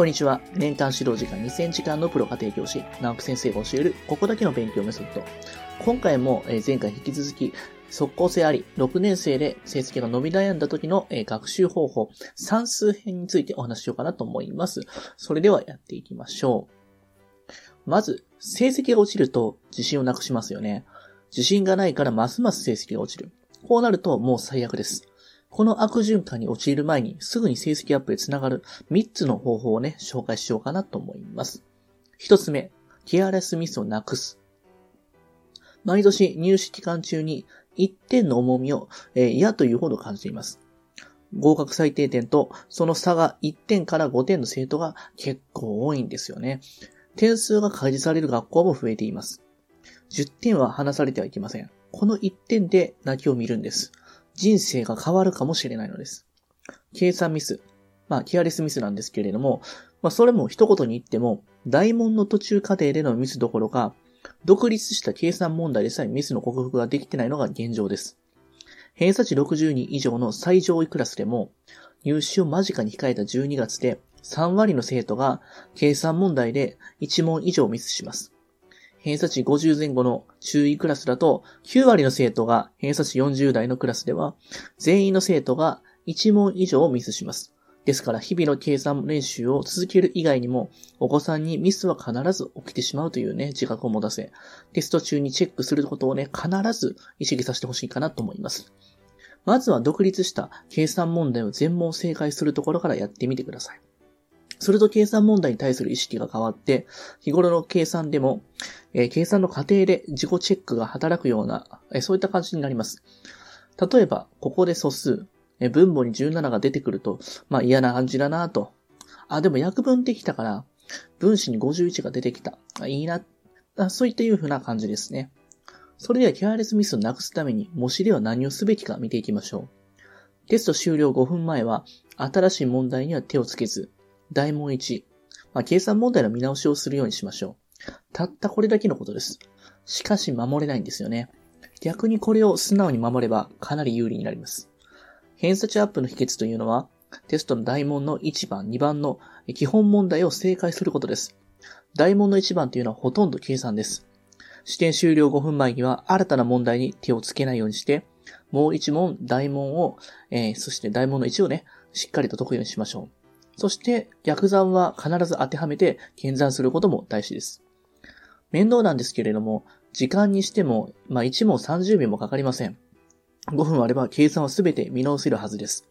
こんにちは。年間指導時間2000時間のプロ家庭教師、直木先生が教える、ここだけの勉強メソッド。今回も前回引き続き、即効性あり、6年生で成績が伸び悩んだ時の学習方法、算数編についてお話ししようかなと思います。それではやっていきましょう。まず、成績が落ちると自信をなくしますよね。自信がないからますます成績が落ちる。こうなるともう最悪です。この悪循環に陥る前にすぐに成績アップへつながる3つの方法をね、紹介しようかなと思います。1つ目、ケアレスミスをなくす。毎年入試期間中に1点の重みを、えー、嫌というほど感じています。合格最低点とその差が1点から5点の生徒が結構多いんですよね。点数が開示される学校も増えています。10点は離されてはいけません。この1点で泣きを見るんです。人生が変わるかもしれないのです。計算ミス。まあ、キアレスミスなんですけれども、まあ、それも一言に言っても、大問の途中過程でのミスどころか、独立した計算問題でさえミスの克服ができてないのが現状です。偏差値62以上の最上位クラスでも、入試を間近に控えた12月で3割の生徒が計算問題で1問以上ミスします。偏差値50前後の中位クラスだと、9割の生徒が偏差値40代のクラスでは、全員の生徒が1問以上をミスします。ですから、日々の計算練習を続ける以外にも、お子さんにミスは必ず起きてしまうというね、自覚を持たせ、テスト中にチェックすることをね、必ず意識させてほしいかなと思います。まずは独立した計算問題を全問正解するところからやってみてください。すると計算問題に対する意識が変わって、日頃の計算でも、えー、計算の過程で自己チェックが働くような、えー、そういった感じになります。例えば、ここで素数、えー、分母に17が出てくると、まあ嫌な感じだなと。あ、でも約分できたから、分子に51が出てきた。あいいな。あそういったいう風な感じですね。それではケアレスミスをなくすために模試では何をすべきか見ていきましょう。テスト終了5分前は、新しい問題には手をつけず、大問1、まあ、計算問題の見直しをするようにしましょう。たったこれだけのことです。しかし守れないんですよね。逆にこれを素直に守ればかなり有利になります。偏差値アップの秘訣というのは、テストの大問の1番、2番の基本問題を正解することです。大問の1番というのはほとんど計算です。試験終了5分前には新たな問題に手をつけないようにして、もう1問、大問を、えー、そして大問の1をね、しっかりと解くようにしましょう。そして逆算は必ず当てはめて検算することも大事です。面倒なんですけれども、時間にしても、まあ、1問30秒もかかりません。5分あれば計算はすべて見直せるはずです。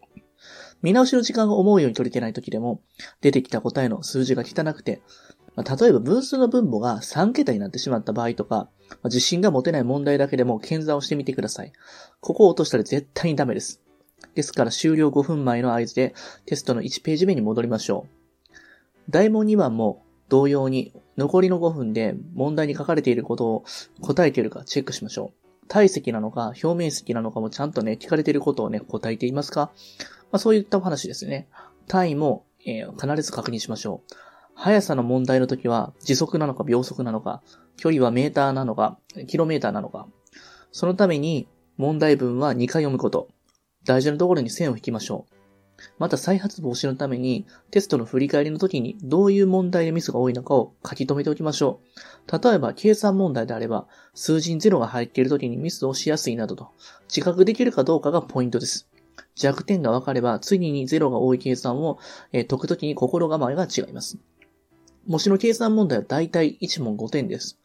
見直しの時間が思うように取れてない時でも、出てきた答えの数字が汚くて、まあ、例えば分数の分母が3桁になってしまった場合とか、まあ、自信が持てない問題だけでも検算をしてみてください。ここを落としたら絶対にダメです。ですから終了5分前の合図でテストの1ページ目に戻りましょう。大問2番も同様に残りの5分で問題に書かれていることを答えているかチェックしましょう。体積なのか表面積なのかもちゃんとね、聞かれていることをね、答えていますかまあそういったお話ですね。単位も、えー、必ず確認しましょう。速さの問題の時は時速なのか秒速なのか、距離はメーターなのか、キロメーターなのか。そのために問題文は2回読むこと。大事なところに線を引きましょう。また再発防止のためにテストの振り返りの時にどういう問題でミスが多いのかを書き留めておきましょう。例えば計算問題であれば数字に0が入っている時にミスをしやすいなどと自覚できるかどうかがポイントです。弱点が分かれば次に0が多い計算を、解くときに心構えが違います。模試の計算問題はだいたい1問5点です。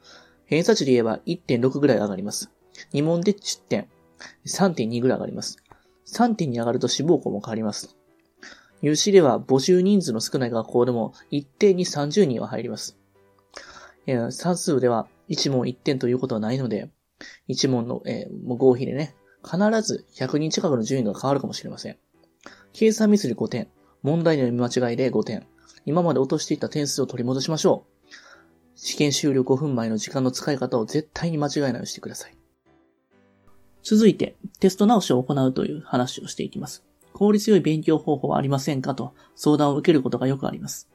偏差値で言えば1.6ぐらい上がります。2問で10点、3.2ぐらい上がります。3点に上がると志望校も変わります。入試では募集人数の少ない学校でも一定に30人は入ります。算数では1問1点ということはないので、1問の、えー、合否でね、必ず100人近くの順位が変わるかもしれません。計算ミスで5点、問題の読み間違いで5点、今まで落としていた点数を取り戻しましょう。試験終了5分前の時間の使い方を絶対に間違えないようにしてください。続いて、テスト直しを行うという話をしていきます。効率よい勉強方法はありませんか？と相談を受けることがよくあります。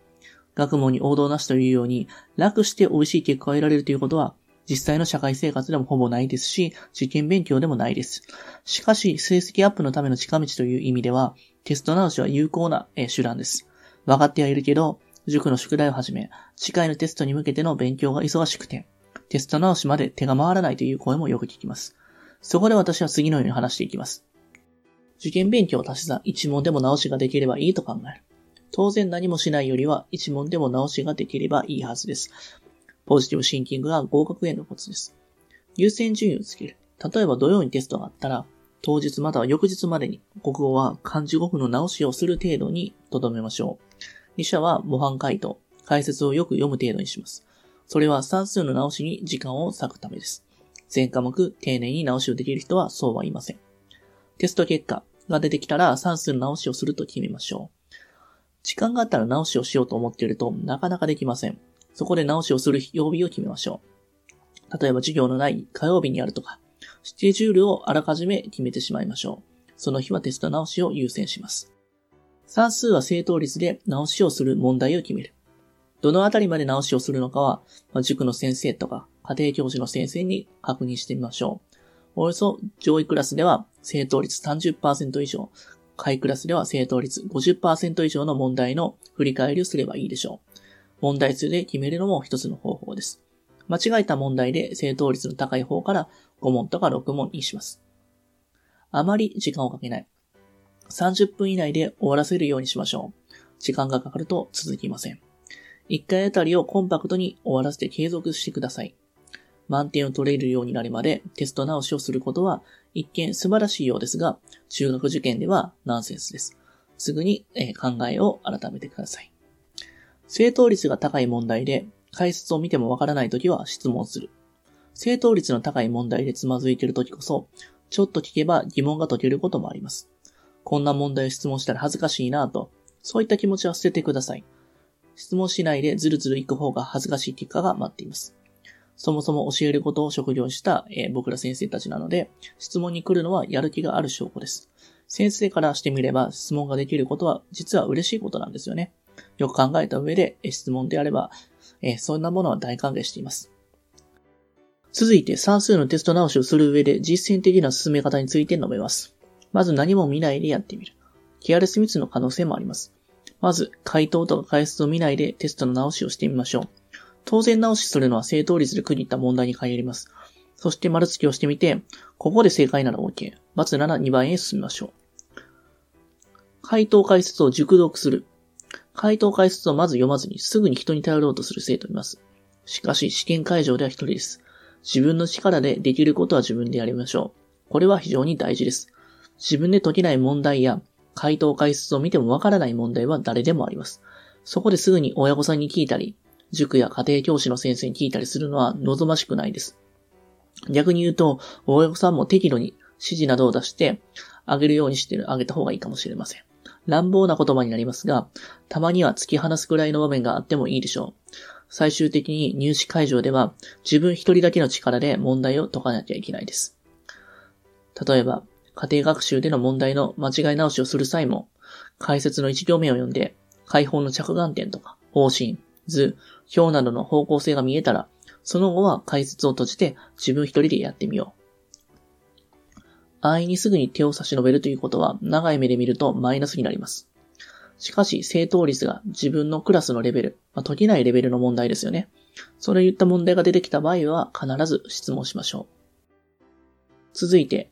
学問に王道なしというように、楽して美味しい結果を得られるということは、実際の社会生活でもほぼないですし、受験勉強でもないです。しかし、成績アップのための近道という意味では、テスト直しは有効な手段です。分かってはいるけど、塾の宿題をはじめ、次回のテストに向けての勉強が忙しくて、テスト直しまで手が回らないという声もよく聞きます。そこで私は次のように話していきます。受験勉強を足し算一問でも直しができればいいと考える。当然何もしないよりは一問でも直しができればいいはずです。ポジティブシンキングが合格へのコツです。優先順位をつける。例えば土曜にテストがあったら、当日または翌日までに国語は漢字語符の直しをする程度に留めましょう。二者は模範回答、解説をよく読む程度にします。それは算数の直しに時間を割くためです。全科目丁寧に直しをできる人はそうはいません。テスト結果が出てきたら算数の直しをすると決めましょう。時間があったら直しをしようと思っているとなかなかできません。そこで直しをする曜日を決めましょう。例えば授業のない火曜日にあるとか、スケジュールをあらかじめ決めてしまいましょう。その日はテスト直しを優先します。算数は正答率で直しをする問題を決める。どのあたりまで直しをするのかは、まあ、塾の先生とか家庭教師の先生に確認してみましょう。およそ上位クラスでは正答率30%以上、下位クラスでは正答率50%以上の問題の振り返りをすればいいでしょう。問題数で決めるのも一つの方法です。間違えた問題で正答率の高い方から5問とか6問にします。あまり時間をかけない。30分以内で終わらせるようにしましょう。時間がかかると続きません。1回あたりをコンパクトに終わらせて継続してください。満点を取れるようになるまでテスト直しをすることは一見素晴らしいようですが、中学受験ではナンセンスです。すぐに考えを改めてください。正答率が高い問題で解説を見てもわからないときは質問する。正答率の高い問題でつまずいているときこそ、ちょっと聞けば疑問が解けることもあります。こんな問題を質問したら恥ずかしいなぁと、そういった気持ちは捨ててください。質問しないでずるずる行く方が恥ずかしい結果が待っています。そもそも教えることを職業した、えー、僕ら先生たちなので、質問に来るのはやる気がある証拠です。先生からしてみれば質問ができることは実は嬉しいことなんですよね。よく考えた上で、え質問であれば、えー、そんなものは大歓迎しています。続いて算数のテスト直しをする上で実践的な進め方について述べます。まず何も見ないでやってみる。ケアレスミスの可能性もあります。まず、回答とか解説を見ないでテストの直しをしてみましょう。当然直しするのは正答率で区切った問題に限ります。そして丸付けをしてみて、ここで正解なら OK。×なら2番へ進みましょう。回答解説を熟読する。回答解説をまず読まずにすぐに人に頼ろうとする生徒います。しかし試験会場では一人です。自分の力でできることは自分でやりましょう。これは非常に大事です。自分で解けない問題や回答解説を見てもわからない問題は誰でもあります。そこですぐに親御さんに聞いたり、塾や家庭教師の先生に聞いたりするのは望ましくないです。逆に言うと、親御さんも適度に指示などを出して、あげるようにしてあげた方がいいかもしれません。乱暴な言葉になりますが、たまには突き放すくらいの場面があってもいいでしょう。最終的に入試会場では自分一人だけの力で問題を解かなきゃいけないです。例えば、家庭学習での問題の間違い直しをする際も、解説の一行目を読んで、解放の着眼点とか、方針、図、表などの方向性が見えたら、その後は解説を閉じて自分一人でやってみよう。安易にすぐに手を差し伸べるということは長い目で見るとマイナスになります。しかし、正答率が自分のクラスのレベル、まあ、解けないレベルの問題ですよね。それ言った問題が出てきた場合は必ず質問しましょう。続いて、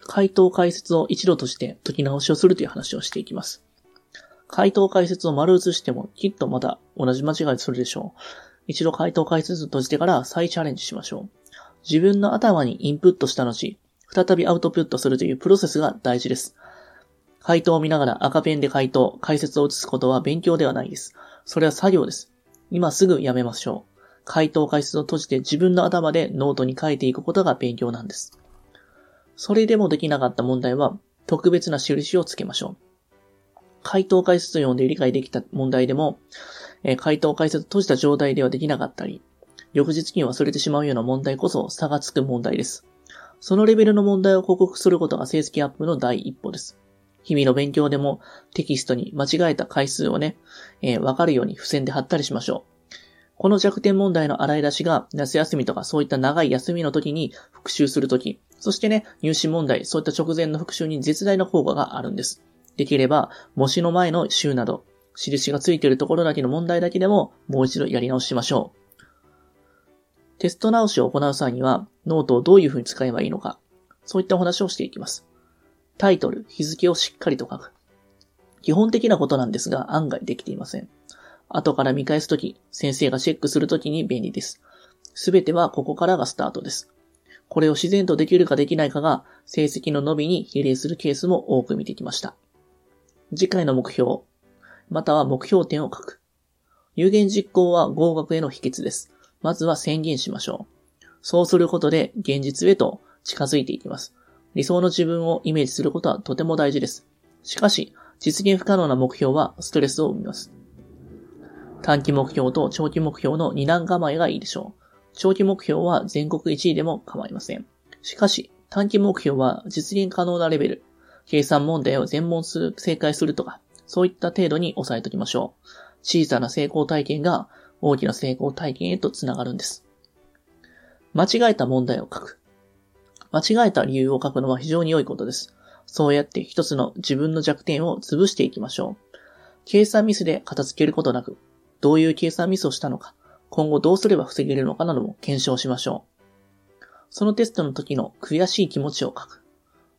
回答解説を一度として解き直しをするという話をしていきます。回答解説を丸写してもきっとまた同じ間違いするでしょう。一度回答解説を閉じてから再チャレンジしましょう。自分の頭にインプットした後、再びアウトプットするというプロセスが大事です。回答を見ながら赤ペンで回答、解説を写すことは勉強ではないです。それは作業です。今すぐやめましょう。回答解説を閉じて自分の頭でノートに書いていくことが勉強なんです。それでもできなかった問題は特別な印をつけましょう。回答解説を読んで理解できた問題でも、えー、回答解説閉じた状態ではできなかったり、翌日に忘れてしまうような問題こそ差がつく問題です。そのレベルの問題を克服することが成績アップの第一歩です。日々の勉強でもテキストに間違えた回数をね、えー、わかるように付箋で貼ったりしましょう。この弱点問題の洗い出しが夏休みとかそういった長い休みの時に復習するとき、そしてね、入試問題、そういった直前の復習に絶大な効果があるんです。できれば、模試の前の週など、印がついているところだけの問題だけでももう一度やり直しましょう。テスト直しを行う際にはノートをどういうふうに使えばいいのか、そういったお話をしていきます。タイトル、日付をしっかりと書く。基本的なことなんですが案外できていません。後から見返すとき、先生がチェックするときに便利です。すべてはここからがスタートです。これを自然とできるかできないかが成績の伸びに比例するケースも多く見てきました。次回の目標、または目標点を書く。有言実行は合格への秘訣です。まずは宣言しましょう。そうすることで現実へと近づいていきます。理想の自分をイメージすることはとても大事です。しかし、実現不可能な目標はストレスを生みます。短期目標と長期目標の二段構えがいいでしょう。長期目標は全国1位でも構いません。しかし、短期目標は実現可能なレベル、計算問題を全問する、正解するとか、そういった程度に抑えておきましょう。小さな成功体験が大きな成功体験へとつながるんです。間違えた問題を書く。間違えた理由を書くのは非常に良いことです。そうやって一つの自分の弱点を潰していきましょう。計算ミスで片付けることなく、どういう計算ミスをしたのか、今後どうすれば防げるのかなども検証しましょう。そのテストの時の悔しい気持ちを書く。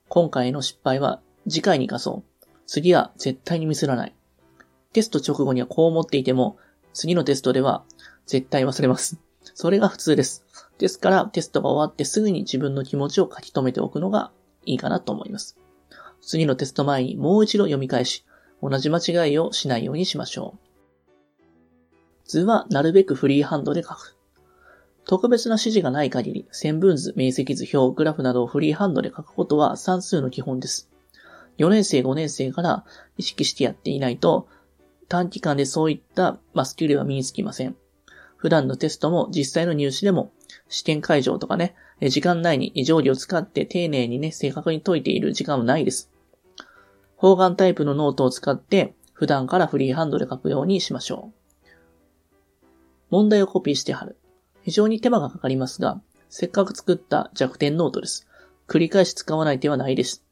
今回の失敗は次回に生かそう。次は絶対にミスらない。テスト直後にはこう思っていても、次のテストでは絶対忘れます。それが普通です。ですからテストが終わってすぐに自分の気持ちを書き留めておくのがいいかなと思います。次のテスト前にもう一度読み返し、同じ間違いをしないようにしましょう。図はなるべくフリーハンドで書く。特別な指示がない限り、線分図、面積図、表、グラフなどをフリーハンドで書くことは算数の基本です。4年生、5年生から意識してやっていないと、短期間でそういった、ま、スキルは身につきません。普段のテストも実際の入試でも試験会場とかね、時間内に定規を使って丁寧にね、正確に解いている時間はないです。方眼タイプのノートを使って普段からフリーハンドで書くようにしましょう。問題をコピーして貼る。非常に手間がかかりますが、せっかく作った弱点ノートです。繰り返し使わない手はないです。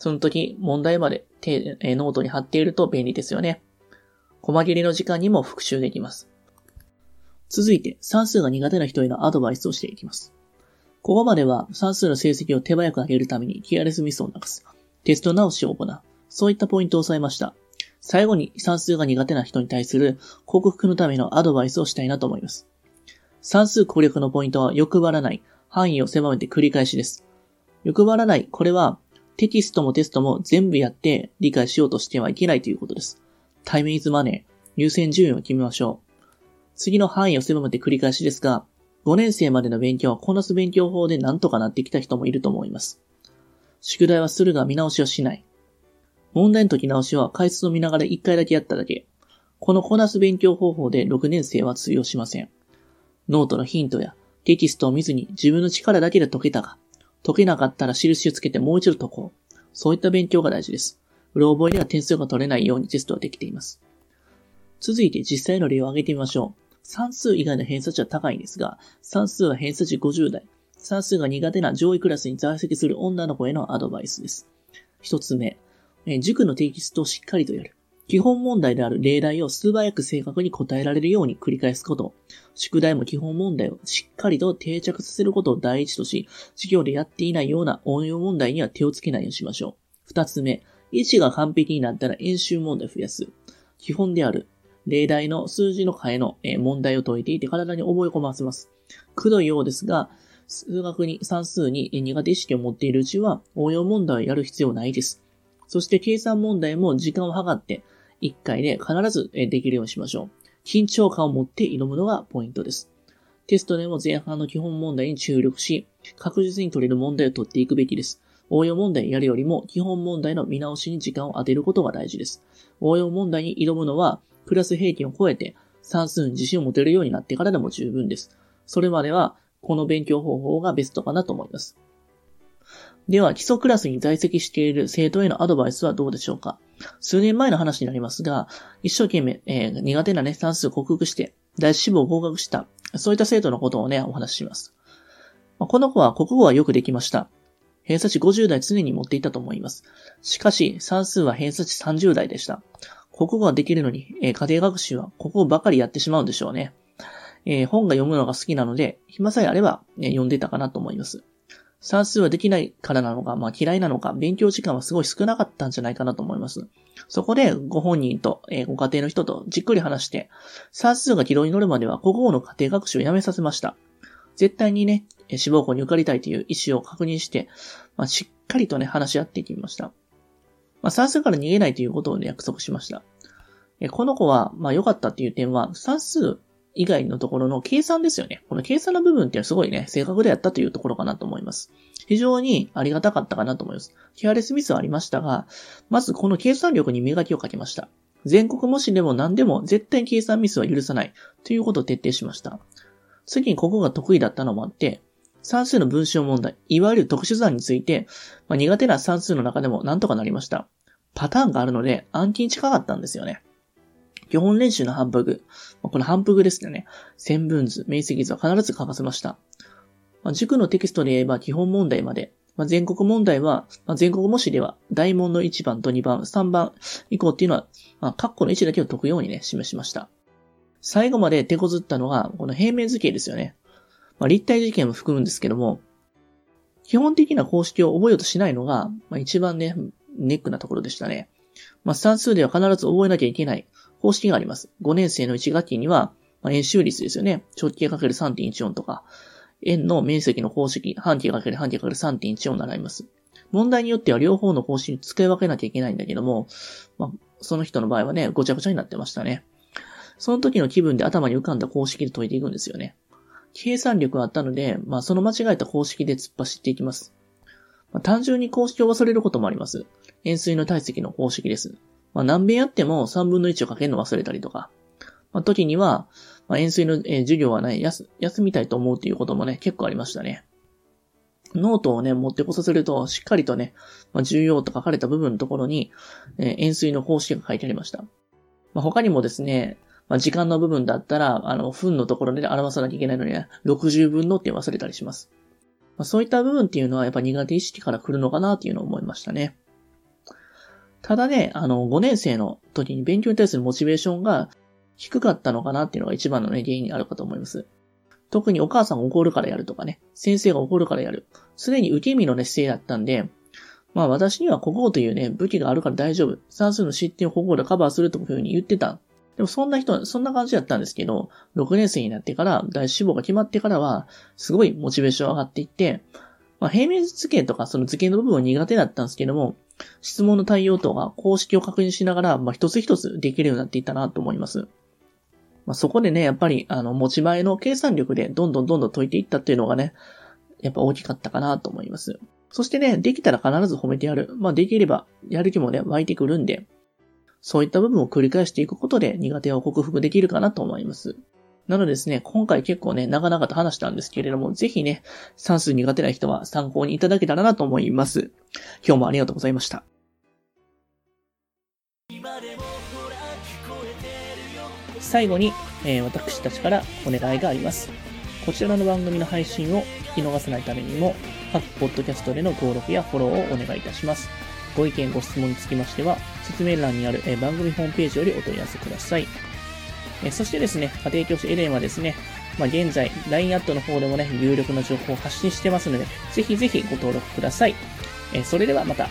その時、問題までノートに貼っていると便利ですよね。細切れの時間にも復習できます。続いて、算数が苦手な人へのアドバイスをしていきます。ここまでは算数の成績を手早く上げるためにケアレスミスをなくす。テスト直しを行う。そういったポイントを押さえました。最後に算数が苦手な人に対する克服のためのアドバイスをしたいなと思います。算数攻略のポイントは欲張らない、範囲を狭めて繰り返しです。欲張らない、これはテキストもテストも全部やって理解しようとしてはいけないということです。タイムイズマネー、優先順位を決めましょう。次の範囲を狭めて繰り返しですが、5年生までの勉強はこなす勉強法で何とかなってきた人もいると思います。宿題はするが見直しをしない。問題の解き直しは回数を見ながら1回だけやっただけ。このこなす勉強方法で6年生は通用しません。ノートのヒントやテキストを見ずに自分の力だけで解けたか、解けなかったら印をつけてもう一度解こう。そういった勉強が大事です。うろ覚えでは点数が取れないようにテストはできています。続いて実際の例を挙げてみましょう。算数以外の偏差値は高いんですが、算数は偏差値50代、算数が苦手な上位クラスに在籍する女の子へのアドバイスです。一つ目、塾のテキストをしっかりとやる。基本問題である例題を素早く正確に答えられるように繰り返すこと。宿題も基本問題をしっかりと定着させることを第一とし、授業でやっていないような応用問題には手をつけないようにしましょう。二つ目、位置が完璧になったら演習問題を増やす。基本である例題の数字の替えの問題を解いていて体に覚え込ませます。くどいようですが、数学に算数に苦手意識を持っているうちは応用問題をやる必要ないです。そして計算問題も時間を計って1回で必ずできるようにしましょう。緊張感を持って挑むのがポイントです。テストでも前半の基本問題に注力し、確実に取れる問題を取っていくべきです。応用問題やるよりも基本問題の見直しに時間を当てることが大事です。応用問題に挑むのはクラス平均を超えて算数に自信を持てるようになってからでも十分です。それまではこの勉強方法がベストかなと思います。では、基礎クラスに在籍している生徒へのアドバイスはどうでしょうか？数年前の話になりますが、一生懸命、えー、苦手なね、算数を克服して、第一志望を合格した、そういった生徒のことをね、お話しします。この子は国語はよくできました。偏差値50代常に持っていたと思います。しかし、算数は偏差値30代でした。国語ができるのに、えー、家庭学習は国語ばかりやってしまうんでしょうね。えー、本が読むのが好きなので、暇さえあれば、ね、読んでたかなと思います。算数はできないからなのか、まあ嫌いなのか、勉強時間はすごい少なかったんじゃないかなと思います。そこで、ご本人と、えー、ご家庭の人とじっくり話して、算数が軌道に乗るまでは国語の家庭学習をやめさせました。絶対にね、志望校に受かりたいという意思を確認して、まあ、しっかりとね、話し合っていきました。まあ、算数から逃げないということをね、約束しました。えこの子は、まあ良かったっていう点は、算数以外のところの計算ですよね。この計算の部分ってすごいね、正確でやったというところかなと思います。非常にありがたかったかなと思います。ケアレスミスはありましたが、まずこの計算力に磨きをかけました。全国模試でも何でも絶対計算ミスは許さないということを徹底しました。次にここが得意だったのもあって、算数の文章問題、いわゆる特殊算について、まあ、苦手な算数の中でも何とかなりました。パターンがあるので暗記に近かったんですよね。基本練習の反復。この反復ですよね。線分図、面積図は必ず書かせました。まあ、塾のテキストで言えば基本問題まで。全国問題は、全国模試では大問の1番と2番、3番以降っていうのは、まあ、括弧の1だけを解くようにね、示しました。最後まで手こずったのが、この平面図形ですよね。まあ、立体図形も含むんですけども、基本的な公式を覚えようとしないのが、まあ、一番ね、ネックなところでしたね。まあ、算数では必ず覚えなきゃいけない方式があります。5年生の1学期には、まあ、円周率ですよね。直径 ×3.14 とか、円の面積の方式、半径かける半径かける3.14を習います。問題によっては両方の方式に使い分けなきゃいけないんだけども、まあ、その人の場合はね、ごちゃごちゃになってましたね。その時の気分で頭に浮かんだ公式で解いていくんですよね。計算力があったので、まあ、その間違えた公式で突っ走っていきます。まあ、単純に公式を忘れることもあります。円錐の体積の公式です。まあ、何遍やっても3分の1をかけるの忘れたりとか、まあ、時には、まあ、円錐の、授業はね、休、休みたいと思うということもね、結構ありましたね。ノートをね、持ってこさせると、しっかりとね、まあ、重要と書かれた部分のところに、えー、円錐の方式が書いてありました。まあ、他にもですね、まあ、時間の部分だったら、あの、分のところで表さなきゃいけないのに、ね60分のって忘れたりします。まあ、そういった部分っていうのは、やっぱ苦手意識から来るのかなっていうのを思いましたね。ただね、あの、5年生の時に勉強に対するモチベーションが低かったのかなっていうのが一番のね、原因にあるかと思います。特にお母さんが怒るからやるとかね、先生が怒るからやる。すでに受け身のね、姿勢だったんで、まあ私には国語というね、武器があるから大丈夫。算数の失点を国語でカバーするというふうに言ってた。でもそんな人、そんな感じだったんですけど、6年生になってから、大志望が決まってからは、すごいモチベーション上がっていって、まあ平面図形とかその図形の部分は苦手だったんですけども、質問の対応とか公式を確認しながら、まあ、一つ一つできるようになっていったなと思います。まあ、そこでね、やっぱり、あの、持ち前の計算力でどんどんどんどん解いていったっていうのがね、やっぱ大きかったかなと思います。そしてね、できたら必ず褒めてやる。まあ、できれば、やる気もね、湧いてくるんで、そういった部分を繰り返していくことで苦手を克服できるかなと思います。なのでですね、今回結構ね、長々と話したんですけれども、ぜひね、算数苦手な人は参考にいただけたらなと思います。今日もありがとうございました。最後に、えー、私たちからお願いがあります。こちらの番組の配信を聞き逃さないためにも、各ポッドキャストでの登録やフォローをお願いいたします。ご意見、ご質問につきましては、説明欄にある、え、番組ホームページよりお問い合わせください。えそしてですね、家庭教師エレンはですね、まあ、現在、LINE アットの方でもね、有力な情報を発信してますので、ぜひぜひご登録ください。えそれではまた。